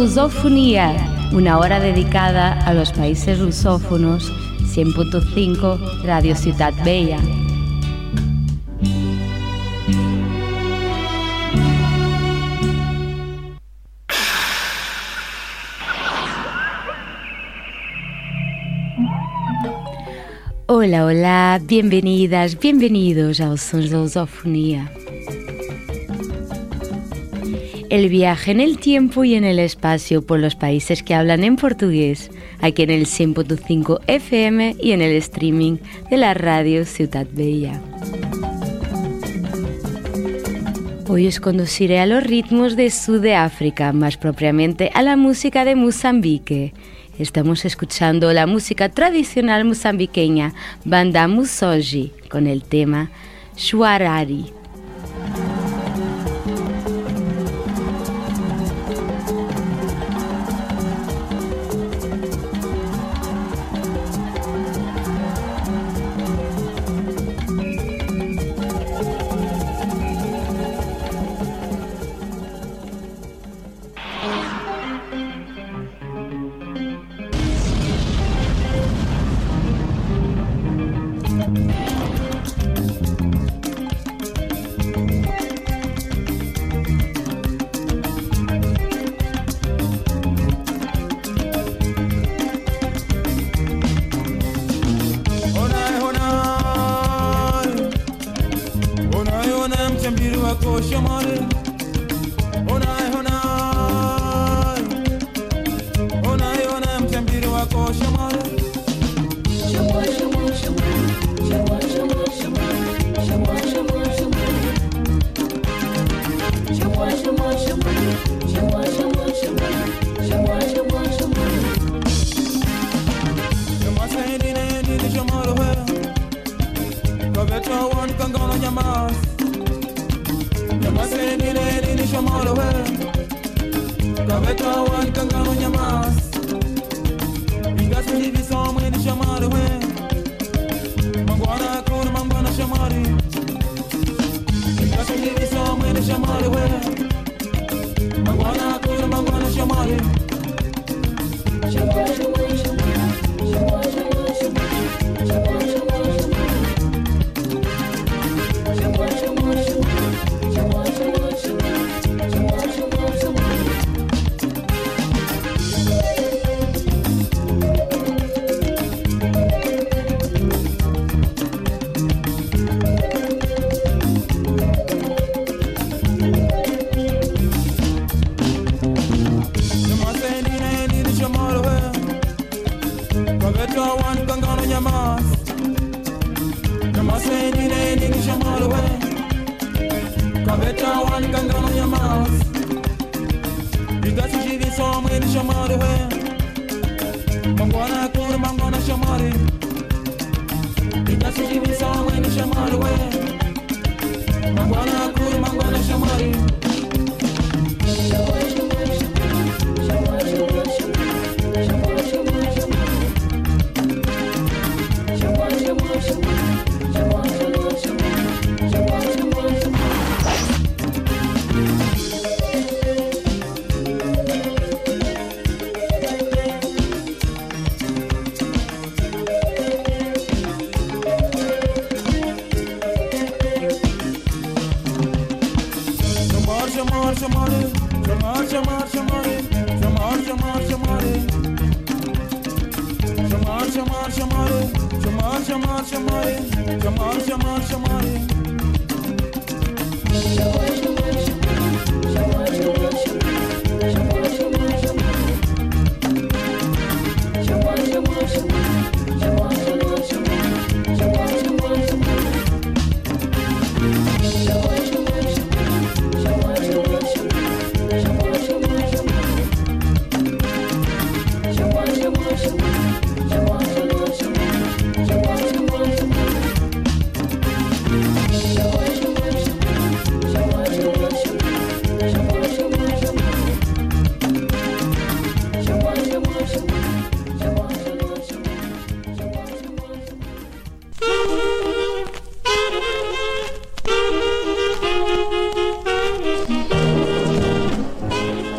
Lusofonía, una hora dedicada a los países lusófonos, 100.5 Radio Ciudad Bella. Hola, hola, bienvenidas, bienvenidos a Sons de Lusofonía. El viaje en el tiempo y en el espacio por los países que hablan en portugués, aquí en el 100.5 FM y en el streaming de la radio Ciudad Bella. Hoy os conduciré a los ritmos de Sudáfrica, más propiamente a la música de Mozambique. Estamos escuchando la música tradicional mozambiqueña Banda Musoji con el tema Shuarari. come on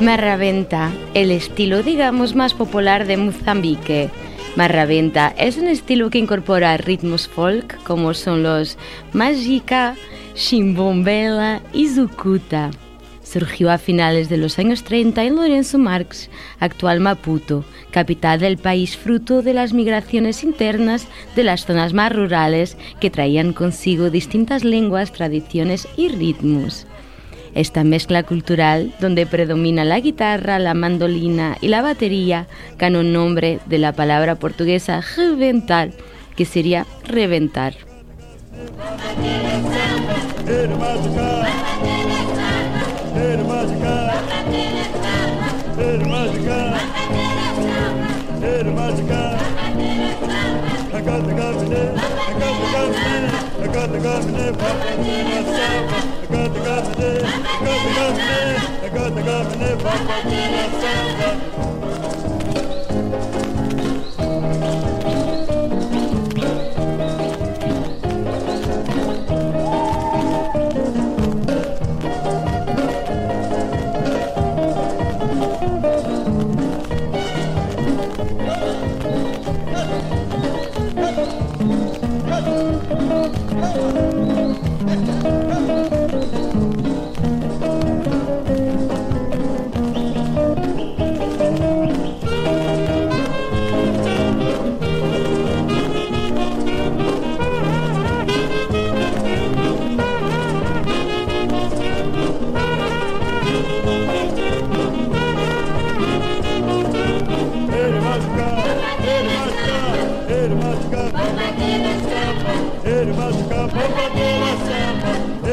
Marraventa, el estilo digamos más popular de Mozambique. Marraventa es un estilo que incorpora ritmos folk como son los Magica, Chimbombela y Zucuta. Surgió a finales de los años 30 en Lorenzo Marx, actual Maputo, capital del país fruto de las migraciones internas de las zonas más rurales que traían consigo distintas lenguas, tradiciones y ritmos. Esta mezcla cultural, donde predomina la guitarra, la mandolina y la batería, gana un nombre de la palabra portuguesa reventar, que sería reventar. I got the government,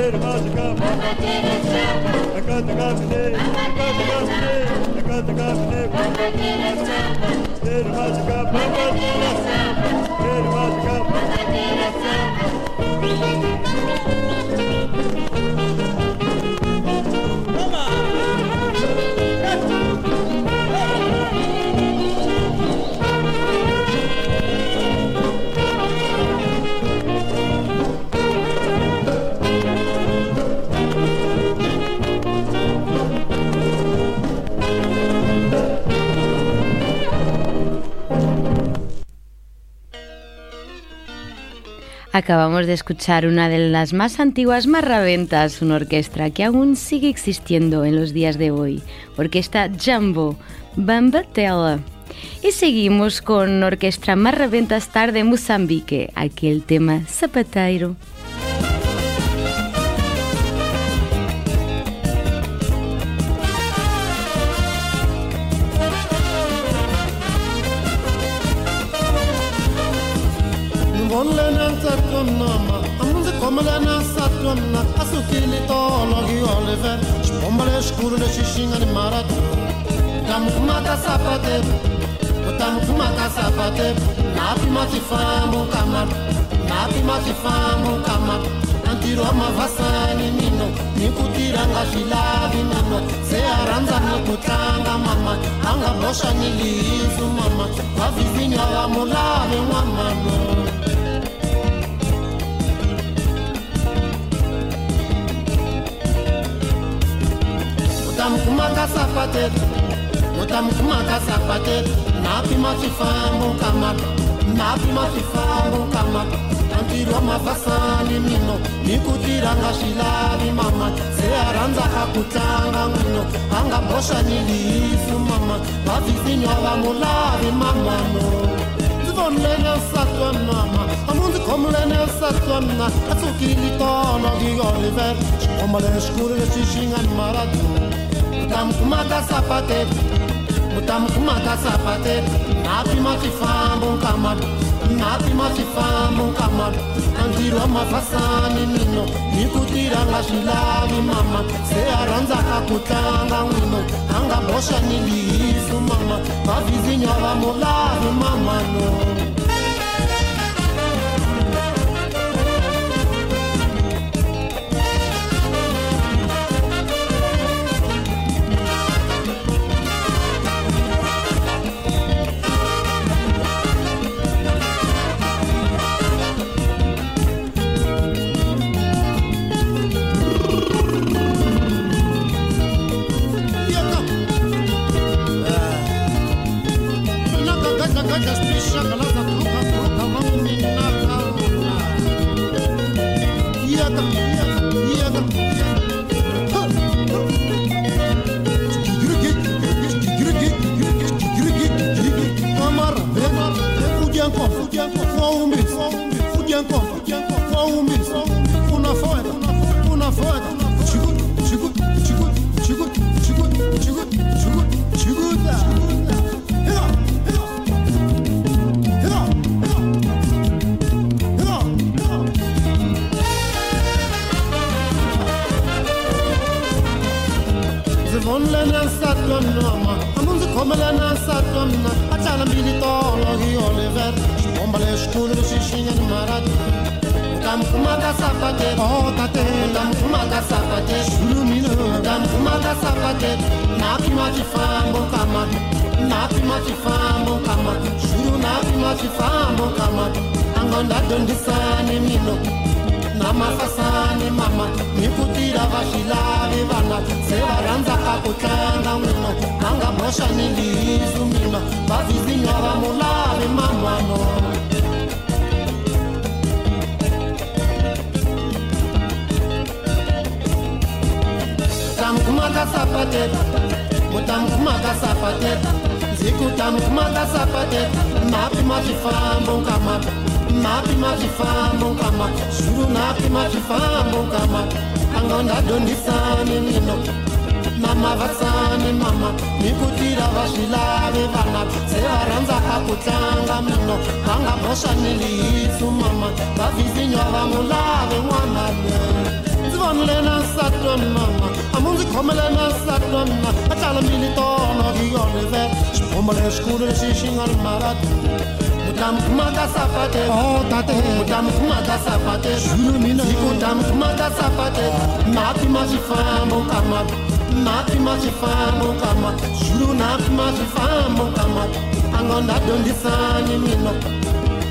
State of day. Acabamos de escuchar una de las más antiguas marraventas, una orquesta que aún sigue existiendo en los días de hoy, Orquesta Jumbo, Bambatella. Y seguimos con Orquesta Marraventa Star de Mozambique, aquí el tema Zapateiro. Xinga ni maratu utamu kumaka sapateiro utamu kumaka sapateiro napi matifamu kamaru napi matifamu kamaru antiro amavasani mino nikutiranga zvilavi mama searanza nekutlanga mama. Anga bosha nilizu mama vavivinya vamulave mwamano utamkumaka sapatetu utamkumaka sapatetu napima chifambo kamaka napima chifambo kamaka antirwa mavhasani mino nikutiranga zvilavi mama. Se searanzaka kutanga mwino anga bosha nilisu mama. Vavhisinywa vamulavi mamano ndivonlene satwa mama amunzikhomlene satwa mna. Atsukilitolo ngioliver xikomba lexikulu lexi xi nga ni maradu mutamkumaka sapatetu mutamkumaka sapatetu napima chifambo nkamatu napima chifambo nkamatu andirwa mafasani mino nikutiranga zvilavi mama. Searanzaka kutlanga n'wino anga bosha nilisu mama. Vavhizinywa vamulavi mamano Shakalaka. Sapate tate utamkumaka sapate xulumina utamkumaka sapate napi machifambo kama kama machifambo kama mino mama vana tamkumaka sapateta mutamkumaka sapateta ndzi ku tamkumaka sapateta mapi ma swifambo nkamapi mapi ma swifambo nkamapi xulu napi ma swifambo nkamapi a nga nda dyondzisani mino na mavasani mama ni ku tira va swi lavi vana se va rhandzaka ku tlanga mino va nga mama va vizinywa va n'wu lavi n'wana loyi ndzi vonile na nsati mama amu ndzi khomele na nsati wa mina a tlala mbili tolo hi yolive xibombo lexikulu lexi xi nga ri marati mutamkumaka sapate oh tate. Mutamkumaka sapate xulu mina kutamkumaka sapate napi ma xifambo kama napi ma xifambo kama xulu napi ma xifambo kama a ngo nda dyondzisani mino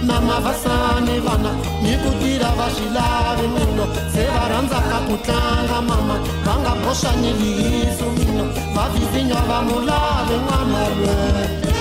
na mavasani vana ni ku tira va swi lavi mino se va rhandzaka ku tlanga mama va nga boxani lihisu mino. Va vizinya va mulavi n'wana lwe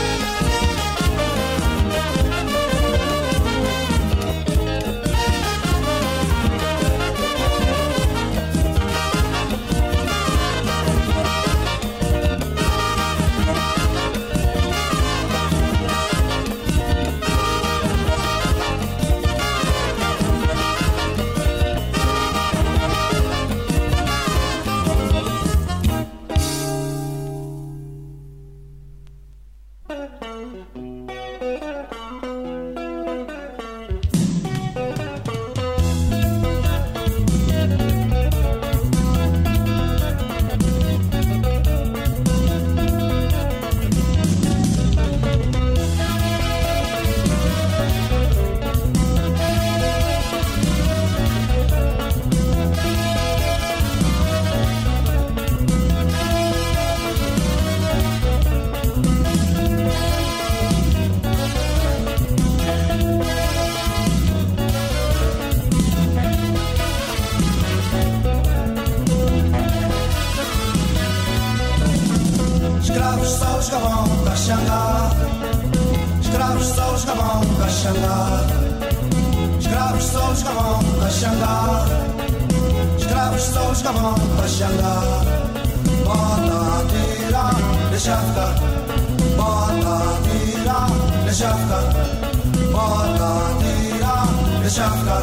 deixa ficar.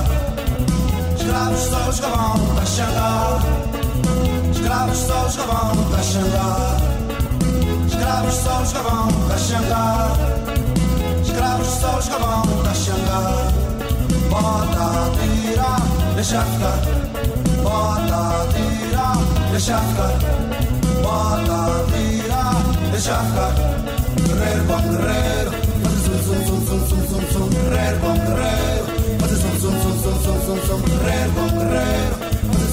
Escravos só os que vão, deixa andar. Escravos só os que vão, deixa andar. Escravos só os que vão, deixa andar. Escravos só os que vão, deixa andar. Bota, tira, deixa ficar. Bota, a tira, deixa ficar. Bota, a tira, deixa ficar. Guerreiro bom guerreiro. Guerreiro bom guerreiro. sombrero, sombrero,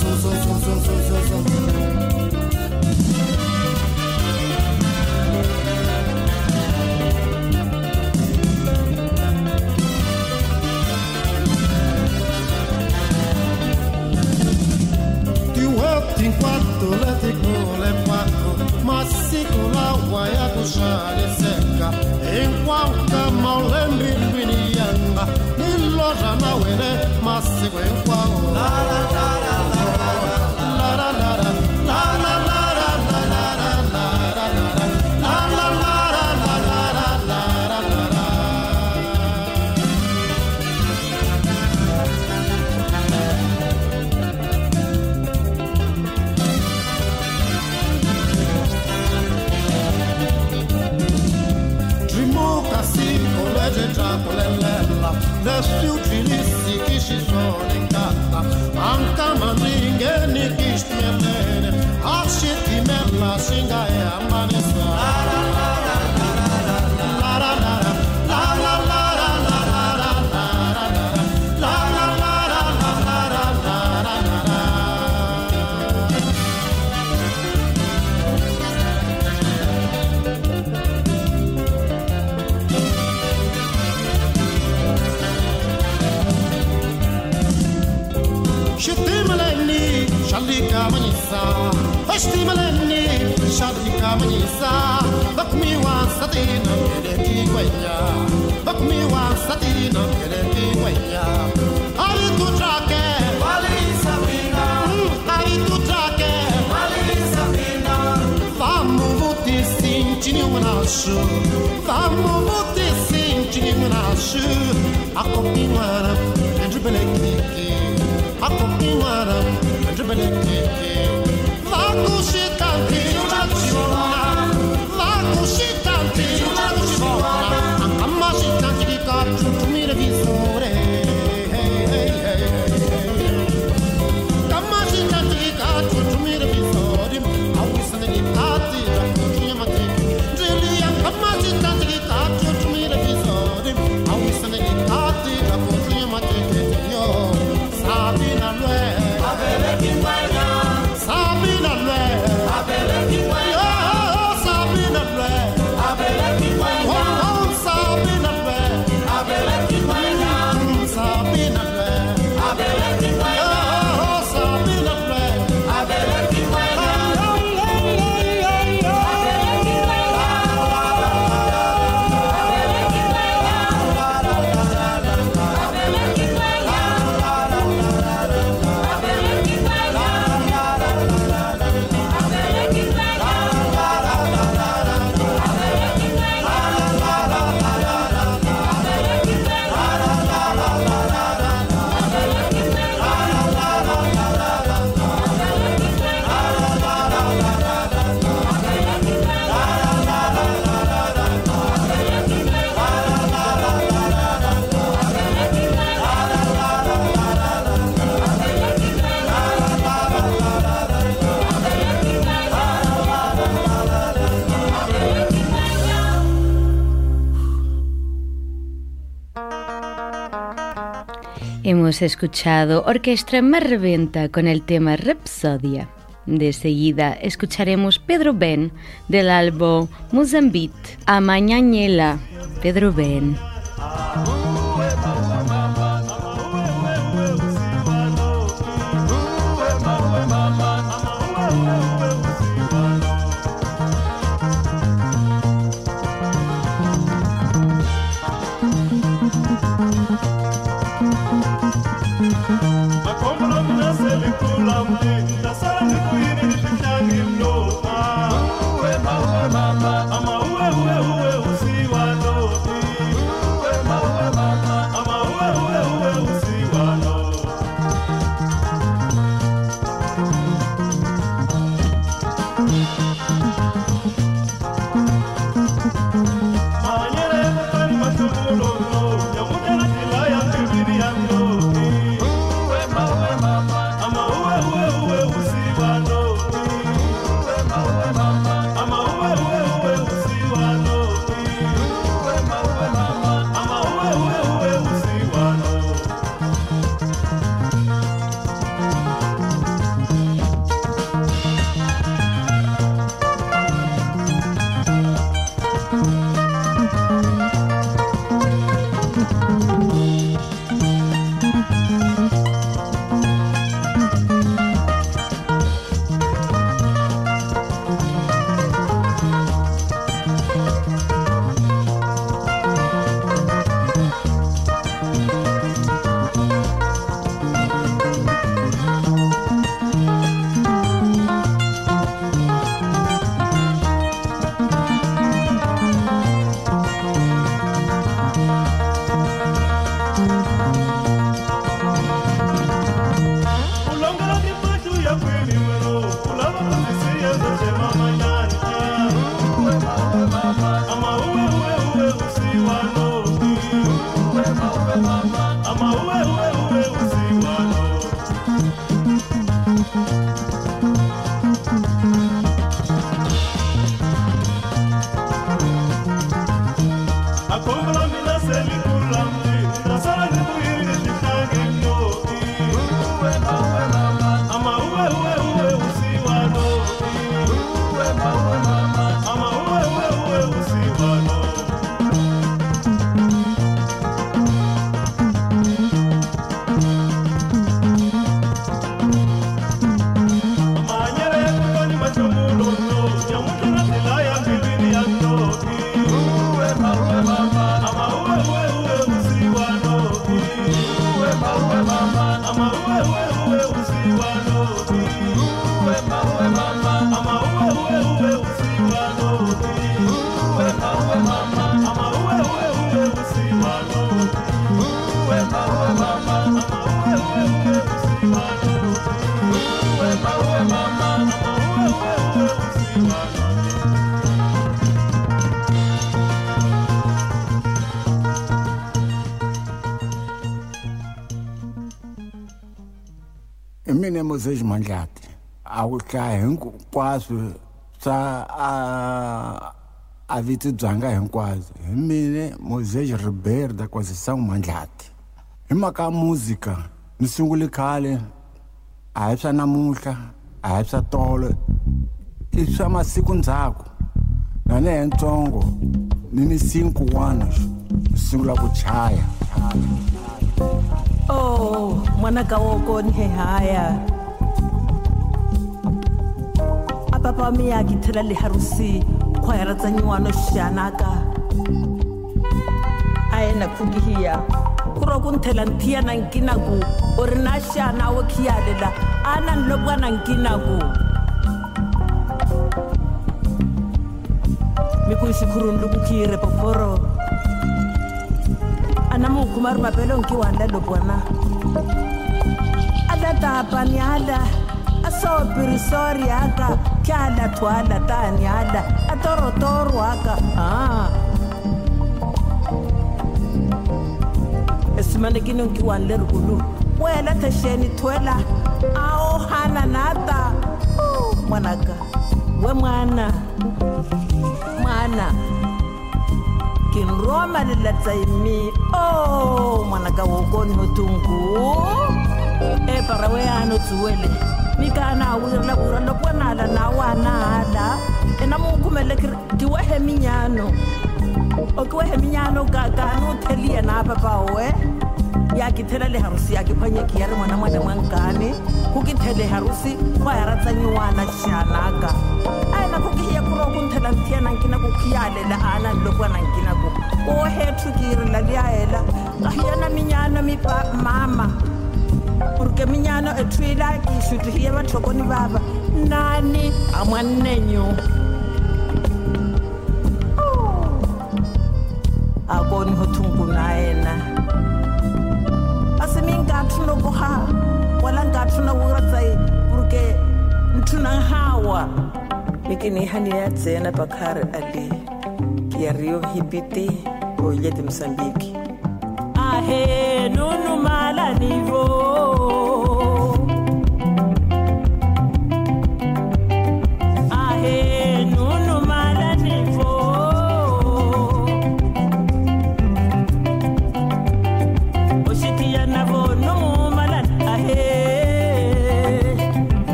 su, su, su, su, su, su, sombrero. in quanto le tricole e ma si con l'acqua e a cuciare secca, e in quanto molembi still Vamos botar sentido na chu A copinhara, entre belequique A copinhara, entre belequique Hemos escuchado Orquestra Marreventa con el tema Rapsodia. De seguida escucharemos Pedro Ben del álbum Mozambique a Mañañela. Pedro Ben. I mina moses mandlati a ku hlaya hinkwaswo swa a a viti byanga hinkwaswo hi mine moses ribery da kwasisangu mandlati hi mhaka ya muzika ni sungule a hi swa namuntlha a hi swa tolo i swa masiku ndzhaku na ne hi ntsongo ni ni sinku wana sungula Oh, mwanaka woko ni papa mi a ke le harusi khwaera tsa nyuano xianaka a ena khukihiya ku ku nthela nthiya na nkinaku u ri na xana wo khiyalela a na nlopuka na nkinaku. Mi poporo a na mu khuma wanda lopuwana a ta tapani ala a so pirisoryaka a torotoro aka. A esimane ke nonke wan le rikulu wela thešeni thwela. A o hana nata ngwanaka. We mwana. Mwana. Ke roma lelatsa imi. Oh, o ngwanaka wokoni hotungu e para we ano tsuwele mikana wirla wirla bwanala na wanala e, minyano. Okiwehe minyano kakano utheliye na papawe yakithelele harusi yakiphwanyeki yari mwana mwana mwankani kukithele harusi khwayaratsanyiwana xanaka ayena kukihiya kuro kunthela nthiyana nkinaku khiyalela ana lokwana nkinaku ohethu kiirila liyahela kahiyana minyano mama. Porque minyano e twila ke shutu hiya bathokoni baba. Nani? A mwannenyo oh. akoni ho thungu na ena ka thuno ko wala nka thuno ko ratsai porque ntuna hawa. Mikini hani ya tsena bakare ali ya rio hipiti ahe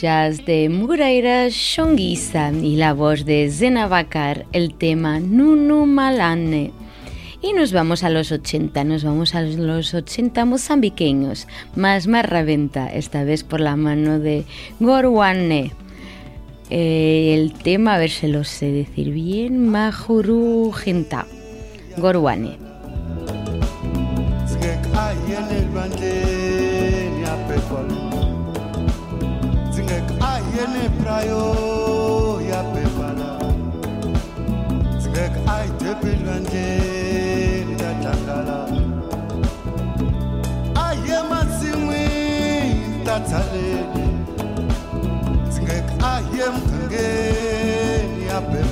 de Mureira Shonguisa y la voz de Zena Bakar, el tema Nunu Malane. Y nos vamos a los 80, nos vamos a los 80 mozambiqueños, más marraventa, esta vez por la mano de Gorwane. Eh, el tema, a ver si lo sé decir bien, Mahuru Genta. Gorwane. Yene prayo ya pepala Zingek ai tepilwanje tatangala Aye matsimwi tatsalele Zingek aye mkangeni ya pepala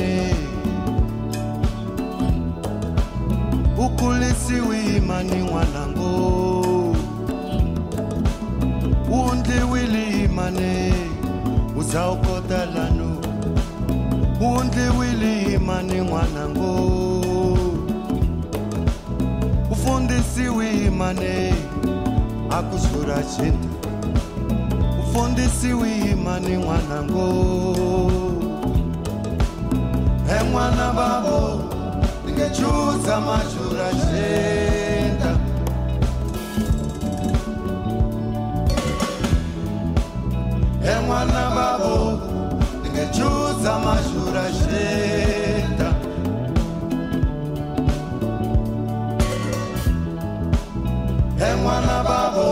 imani ukulisiwi imani wanangu. Uundliwile imani uzawukota lanu. Uundliwile imani wanangu. Ufundisiwe imani akuzura chintu ufundisiwe imani wanangu. vemwana vavo ndingechudza mashurashenda emwana vavo ndingechudza mashurashenda emwana vavo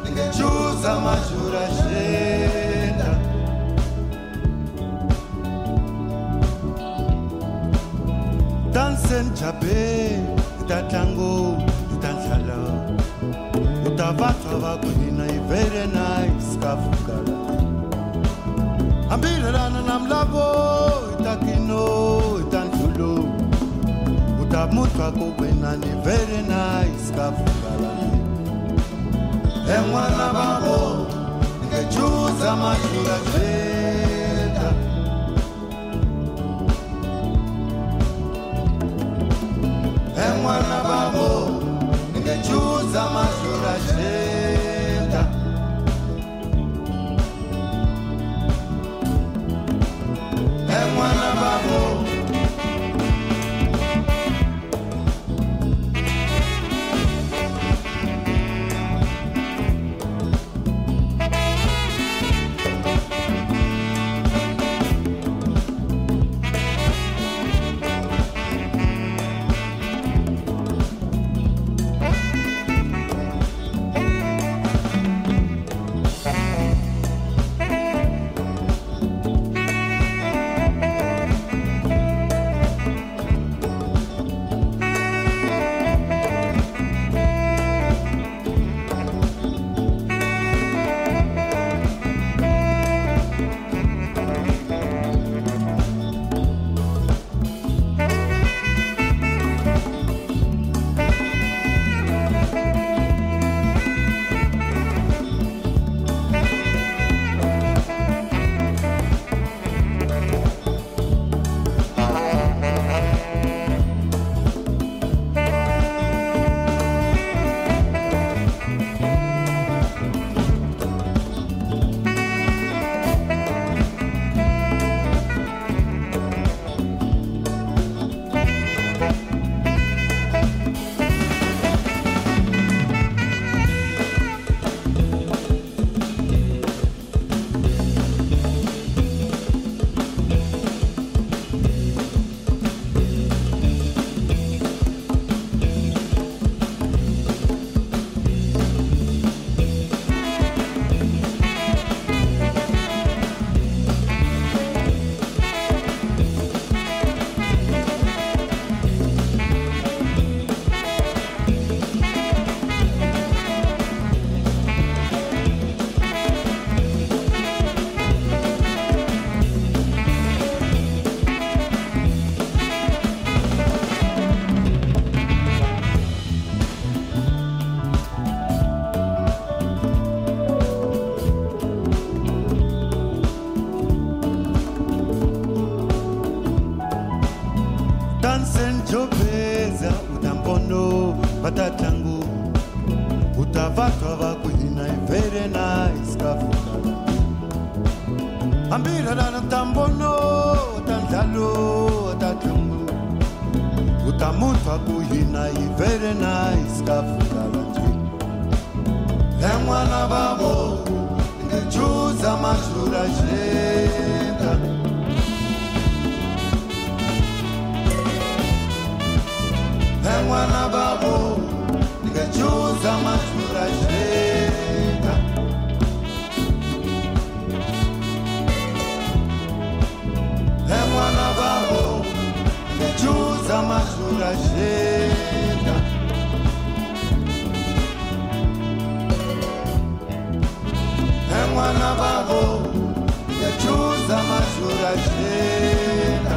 ndingechudza mashurashenda jabe itatlangu itahlala utavathava kunina ivere naisikafukala hambirelana namlavo itakino itandlulo utamutwa kukwina nivere naisikafukala babo, vavo chusa mahlula jee chuza mashurashe hambiralana tambono tandlalo tatlungu utamuthwa kuhina very nice kafutala nje en'wana vavo ngejuza mazura jeta vavo ngejuza mazura jeta en'wana vavo ngejuza mazura jeta en'wana vavo ngejuza mazura jeta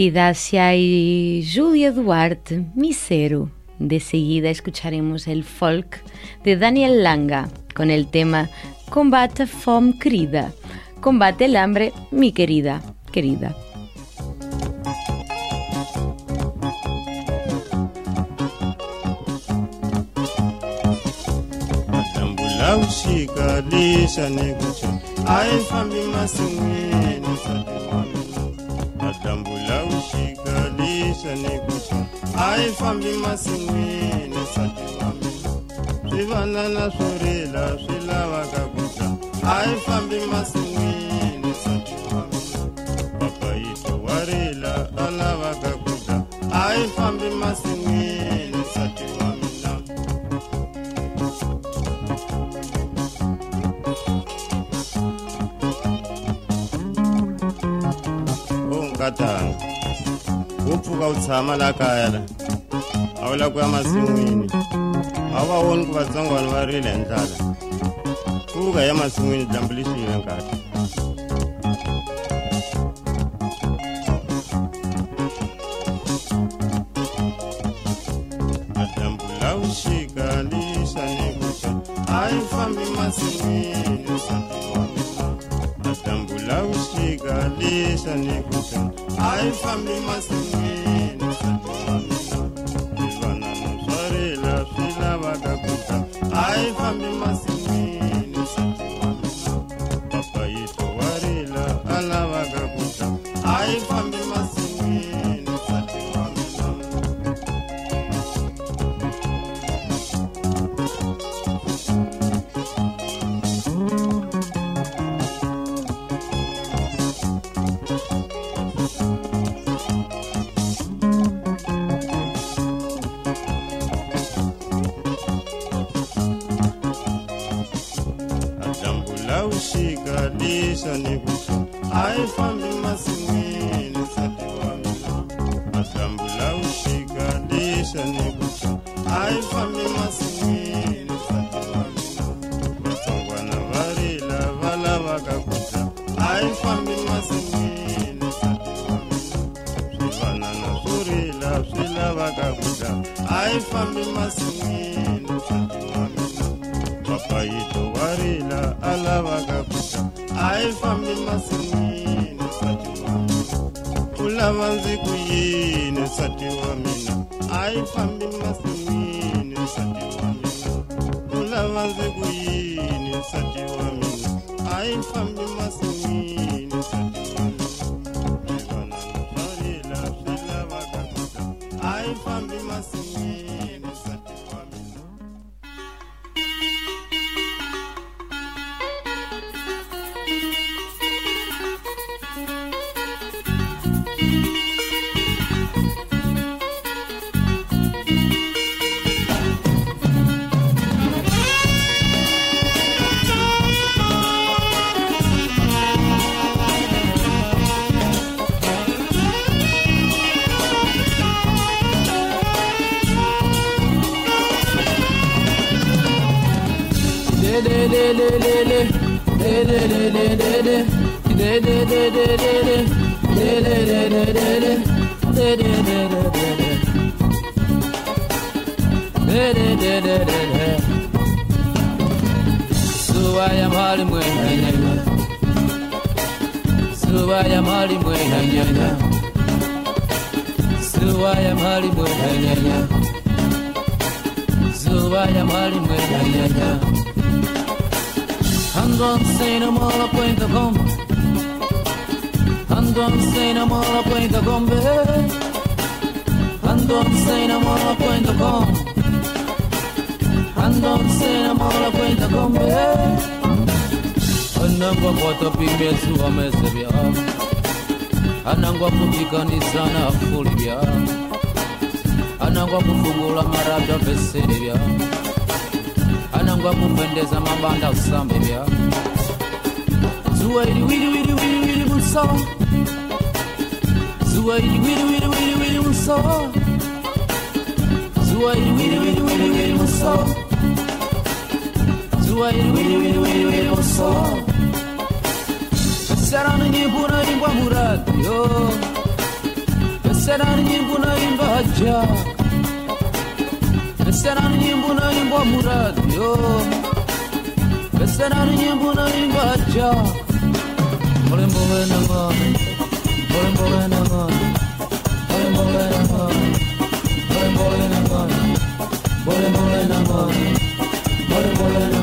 Tidacia y Julia Duarte, Misero. De seguida escucharemos el folk de Daniel Langa con el tema Combate fome querida. Combate el hambre, mi querida, querida. Lisha nekucha aifambi masinweni swivanana swo rila swi lavaka kucha aifambi masinweni papayito wa rila a lavaka kucha aifambi masinweni wo pfuka u tshama la kaya la a wu lava ku ya masin'wini a wu va voni ku vatsongwana va rile hi ndlala pfuka ya masin'wini dyambu lixile nkati madyambu la. Vuxika lixa ni kuxa a yi fambi masin'wini nsati wa mina madyambu la vuxika lixa ni kuxa a yi fambi masin'wini a yi lixa ni kuxa a yi fambi masin'wini nsati wa mina vatsongwana va rila va lavaka kuxa a yi fambi masin'wini nsati wa mina. Swivanana swo rila swi lavaka kuxa a yi fambi masin'wini Suba ya mali mwenye Ando ansena mola cuenta com Ando ansena mola cuenta com Ando ansena mola cuenta com Ando ansena mola cuenta com Anangwa kwata pimetsu wa mese bya Anangwa kupikanisa na fuli bya Anangwa kufungula marabda vesere bya Anangwa kupendeza mabanda usambe bya Zuwa ili wili wili wili wili musawa Zuwa ili wili wili wili wili musawa Zuwa ili wili wili wili wili musawa Zuwa ili wili wili wili wili musawa Sarana ni kwa murad yo nasera nyimbo naimba haja nasera nyimbo naimba muradio nasera nyimbo naimba haja mulembo wena ngone mulembo wena ngone mulembo wena ngone mulembo wena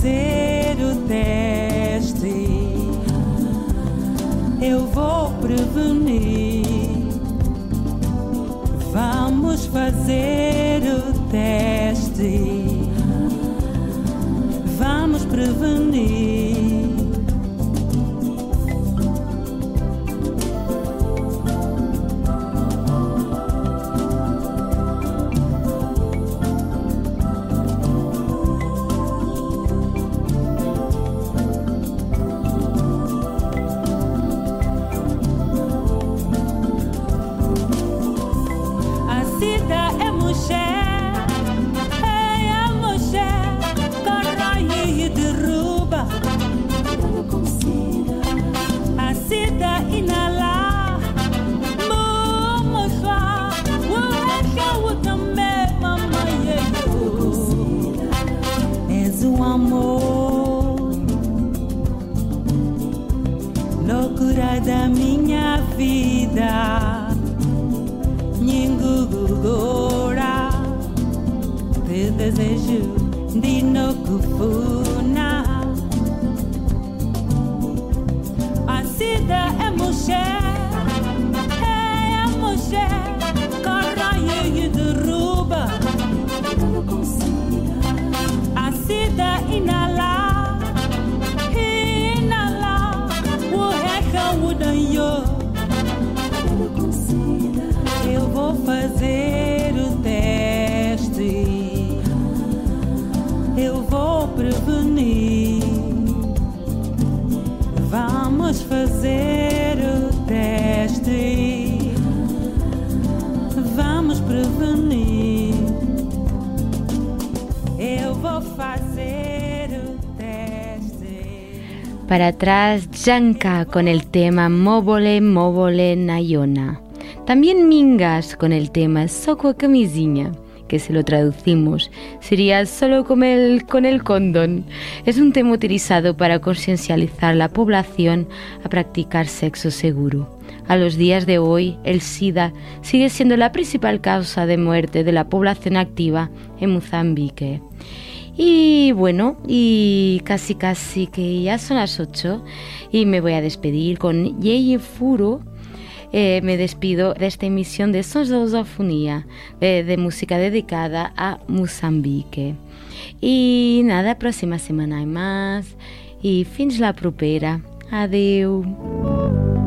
fazer o teste. Eu vou prevenir. Vamos fazer o teste. Vamos prevenir. Da minha vida. Vou fazer o teste. Eu vou prevenir. Vamos fazer o teste. Vamos prevenir. Eu vou fazer o teste. Para atrás, Janka con el tema Móvole, Móvole, Nayona. También Mingas con el tema Soco Camisinha, que si lo traducimos sería solo con el, con el condón. Es un tema utilizado para conciencializar la población a practicar sexo seguro. A los días de hoy, el SIDA sigue siendo la principal causa de muerte de la población activa en Mozambique. Y bueno, y casi casi que ya son las 8 y me voy a despedir con Yeye Furo. Eh, me despido de esta emisión de Sons de Lusofonía, de música dedicada a Mozambique. Y nada, próxima semana hay más. Y fins la propera. Adeu.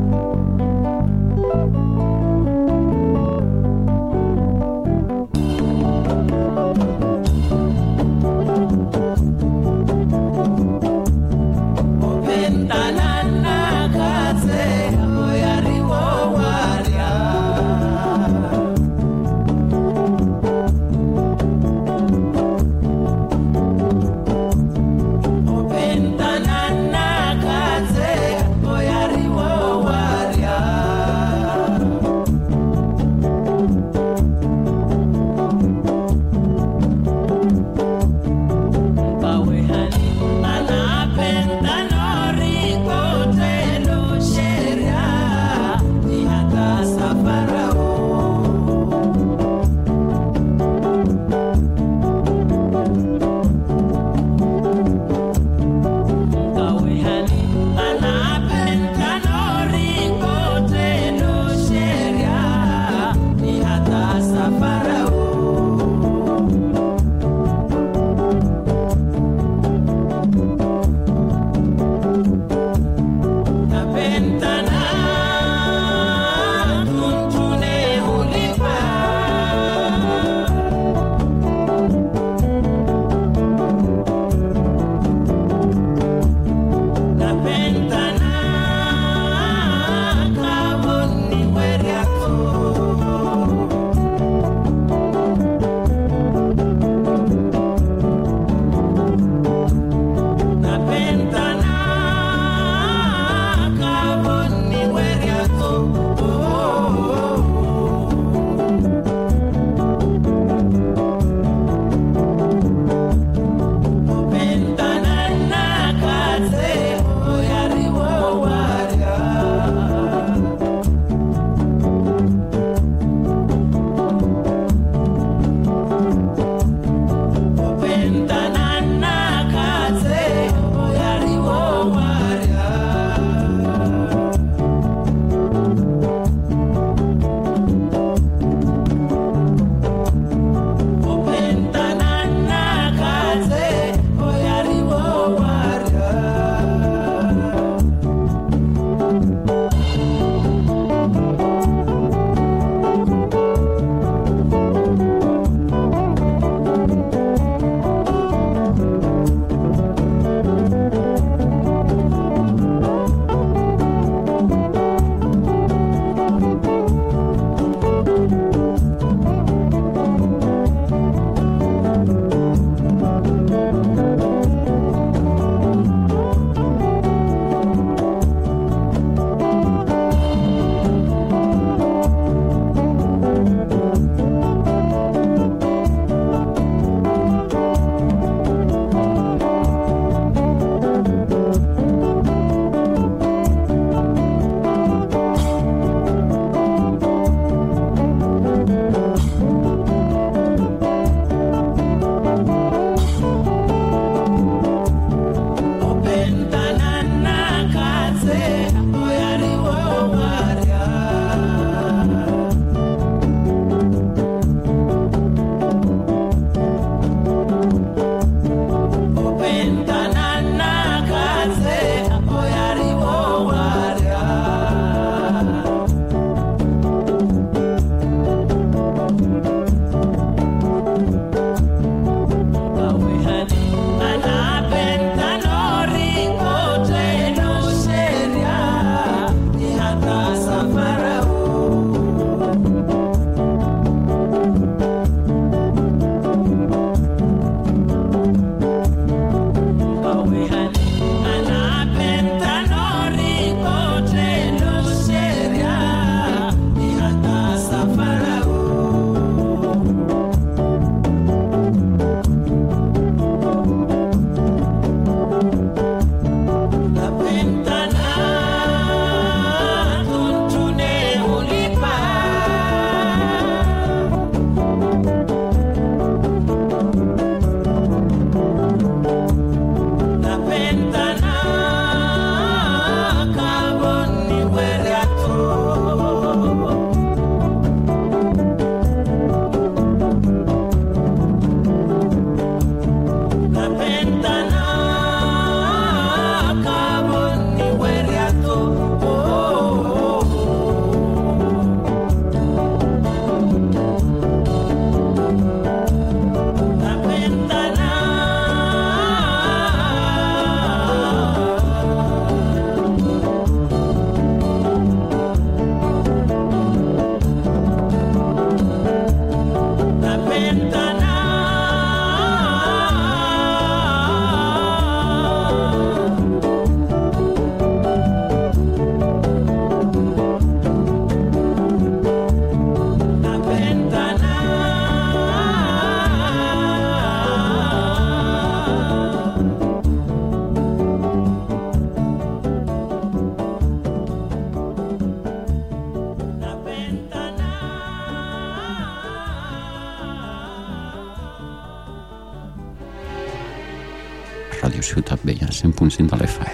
funzionale Fall.